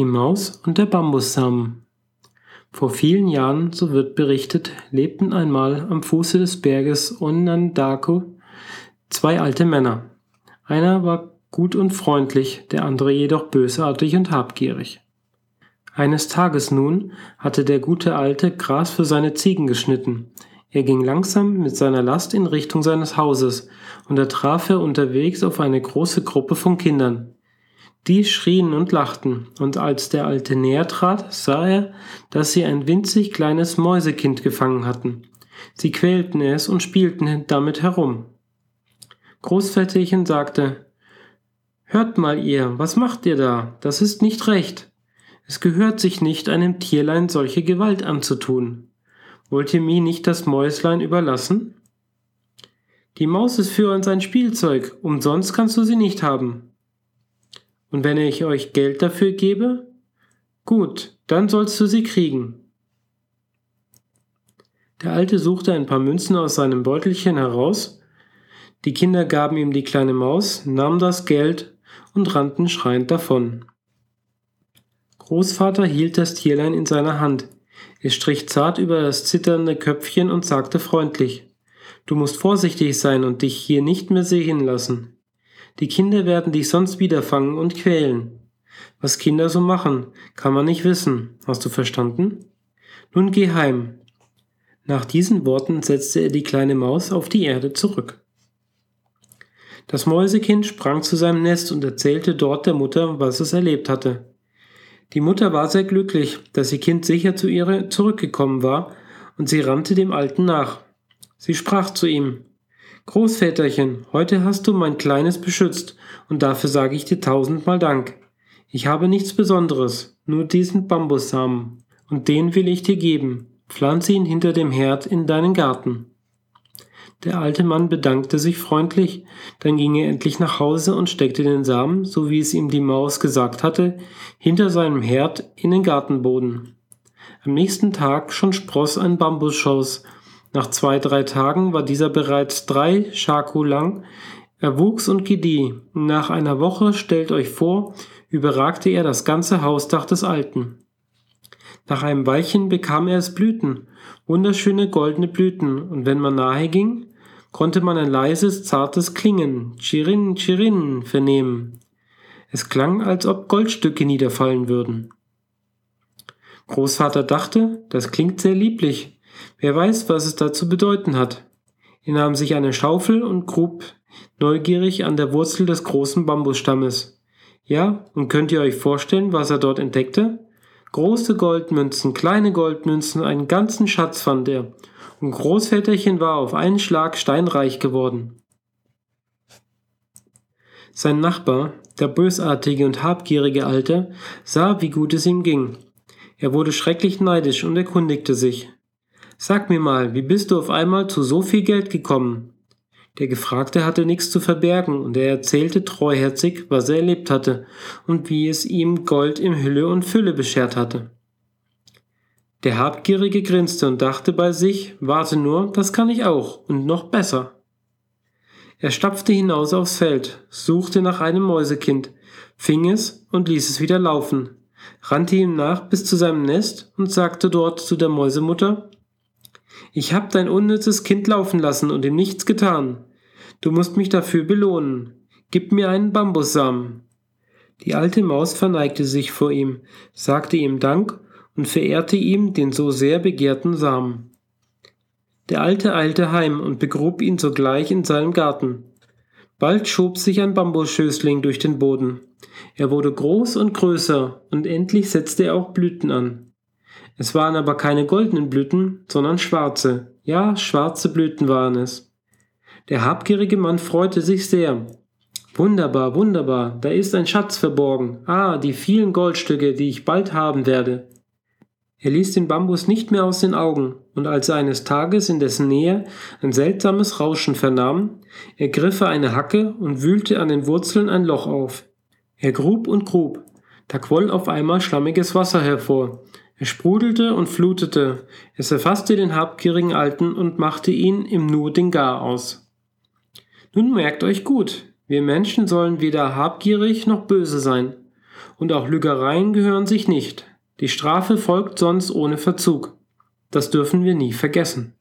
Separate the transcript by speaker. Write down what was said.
Speaker 1: Die Maus und der Bambussamen. Vor vielen Jahren, so wird berichtet, lebten einmal am Fuße des Berges Onondaga zwei alte Männer. Einer war gut und freundlich, der andere jedoch bösartig und habgierig. Eines Tages nun hatte der gute Alte Gras für seine Ziegen geschnitten. Er ging langsam mit seiner Last in Richtung seines Hauses, und da traf er unterwegs auf eine große Gruppe von Kindern. Die schrien und lachten, und als der Alte näher trat, sah er, dass sie ein winzig kleines Mäusekind gefangen hatten. Sie quälten es und spielten damit herum. Großväterchen sagte, Hört mal ihr, was macht ihr da? Das ist nicht recht. Es gehört sich nicht, einem Tierlein solche Gewalt anzutun. Wollt ihr mir nicht das Mäuslein überlassen? Die Maus ist für uns ein Spielzeug, umsonst kannst du sie nicht haben. Und wenn ich euch Geld dafür gebe? Gut, dann sollst du sie kriegen. Der Alte suchte ein paar Münzen aus seinem Beutelchen heraus. Die Kinder gaben ihm die kleine Maus, nahmen das Geld und rannten schreiend davon. Großvater hielt das Tierlein in seiner Hand. Er strich zart über das zitternde Köpfchen und sagte freundlich Du musst vorsichtig sein und dich hier nicht mehr sehen lassen. Die Kinder werden dich sonst wieder fangen und quälen. Was Kinder so machen, kann man nicht wissen. Hast du verstanden? Nun geh heim. Nach diesen Worten setzte er die kleine Maus auf die Erde zurück. Das Mäusekind sprang zu seinem Nest und erzählte dort der Mutter, was es erlebt hatte. Die Mutter war sehr glücklich, dass ihr Kind sicher zu ihr zurückgekommen war, und sie rannte dem Alten nach. Sie sprach zu ihm Großväterchen, heute hast du mein Kleines beschützt, und dafür sage ich dir tausendmal Dank. Ich habe nichts Besonderes, nur diesen Bambussamen, und den will ich dir geben. Pflanze ihn hinter dem Herd in deinen Garten. Der alte Mann bedankte sich freundlich, dann ging er endlich nach Hause und steckte den Samen, so wie es ihm die Maus gesagt hatte, hinter seinem Herd in den Gartenboden. Am nächsten Tag schon spross ein Bambusschoss, nach zwei, drei Tagen war dieser bereits drei Schaku lang. Er wuchs und gedieh. Nach einer Woche, stellt euch vor, überragte er das ganze Hausdach des Alten. Nach einem Weilchen bekam er es Blüten, wunderschöne goldene Blüten, und wenn man nahe ging, konnte man ein leises, zartes Klingen, Chirin, Chirin, vernehmen. Es klang, als ob Goldstücke niederfallen würden. Großvater dachte, das klingt sehr lieblich, Wer weiß, was es da zu bedeuten hat. Er nahm sich eine Schaufel und grub neugierig an der Wurzel des großen Bambusstammes. Ja, und könnt ihr euch vorstellen, was er dort entdeckte? Große Goldmünzen, kleine Goldmünzen, einen ganzen Schatz fand er. Und Großväterchen war auf einen Schlag steinreich geworden. Sein Nachbar, der bösartige und habgierige Alte, sah, wie gut es ihm ging. Er wurde schrecklich neidisch und erkundigte sich. Sag mir mal, wie bist du auf einmal zu so viel Geld gekommen? Der Gefragte hatte nichts zu verbergen, und er erzählte treuherzig, was er erlebt hatte und wie es ihm Gold in Hülle und Fülle beschert hatte. Der Habgierige grinste und dachte bei sich, warte nur, das kann ich auch, und noch besser. Er stapfte hinaus aufs Feld, suchte nach einem Mäusekind, fing es und ließ es wieder laufen, rannte ihm nach bis zu seinem Nest und sagte dort zu der Mäusemutter, ich hab dein unnützes Kind laufen lassen und ihm nichts getan. Du musst mich dafür belohnen. Gib mir einen Bambussamen. Die alte Maus verneigte sich vor ihm, sagte ihm Dank und verehrte ihm den so sehr begehrten Samen. Der Alte eilte heim und begrub ihn sogleich in seinem Garten. Bald schob sich ein Bambusschößling durch den Boden. Er wurde groß und größer, und endlich setzte er auch Blüten an. Es waren aber keine goldenen Blüten, sondern schwarze. Ja, schwarze Blüten waren es. Der habgierige Mann freute sich sehr. Wunderbar, wunderbar, da ist ein Schatz verborgen. Ah, die vielen Goldstücke, die ich bald haben werde. Er ließ den Bambus nicht mehr aus den Augen, und als er eines Tages in dessen Nähe ein seltsames Rauschen vernahm, ergriff er eine Hacke und wühlte an den Wurzeln ein Loch auf. Er grub und grub, da quoll auf einmal schlammiges Wasser hervor, es sprudelte und flutete, es erfasste den habgierigen Alten und machte ihn im Nu den Gar aus. Nun merkt euch gut, wir Menschen sollen weder habgierig noch böse sein. Und auch Lügereien gehören sich nicht. Die Strafe folgt sonst ohne Verzug. Das dürfen wir nie vergessen.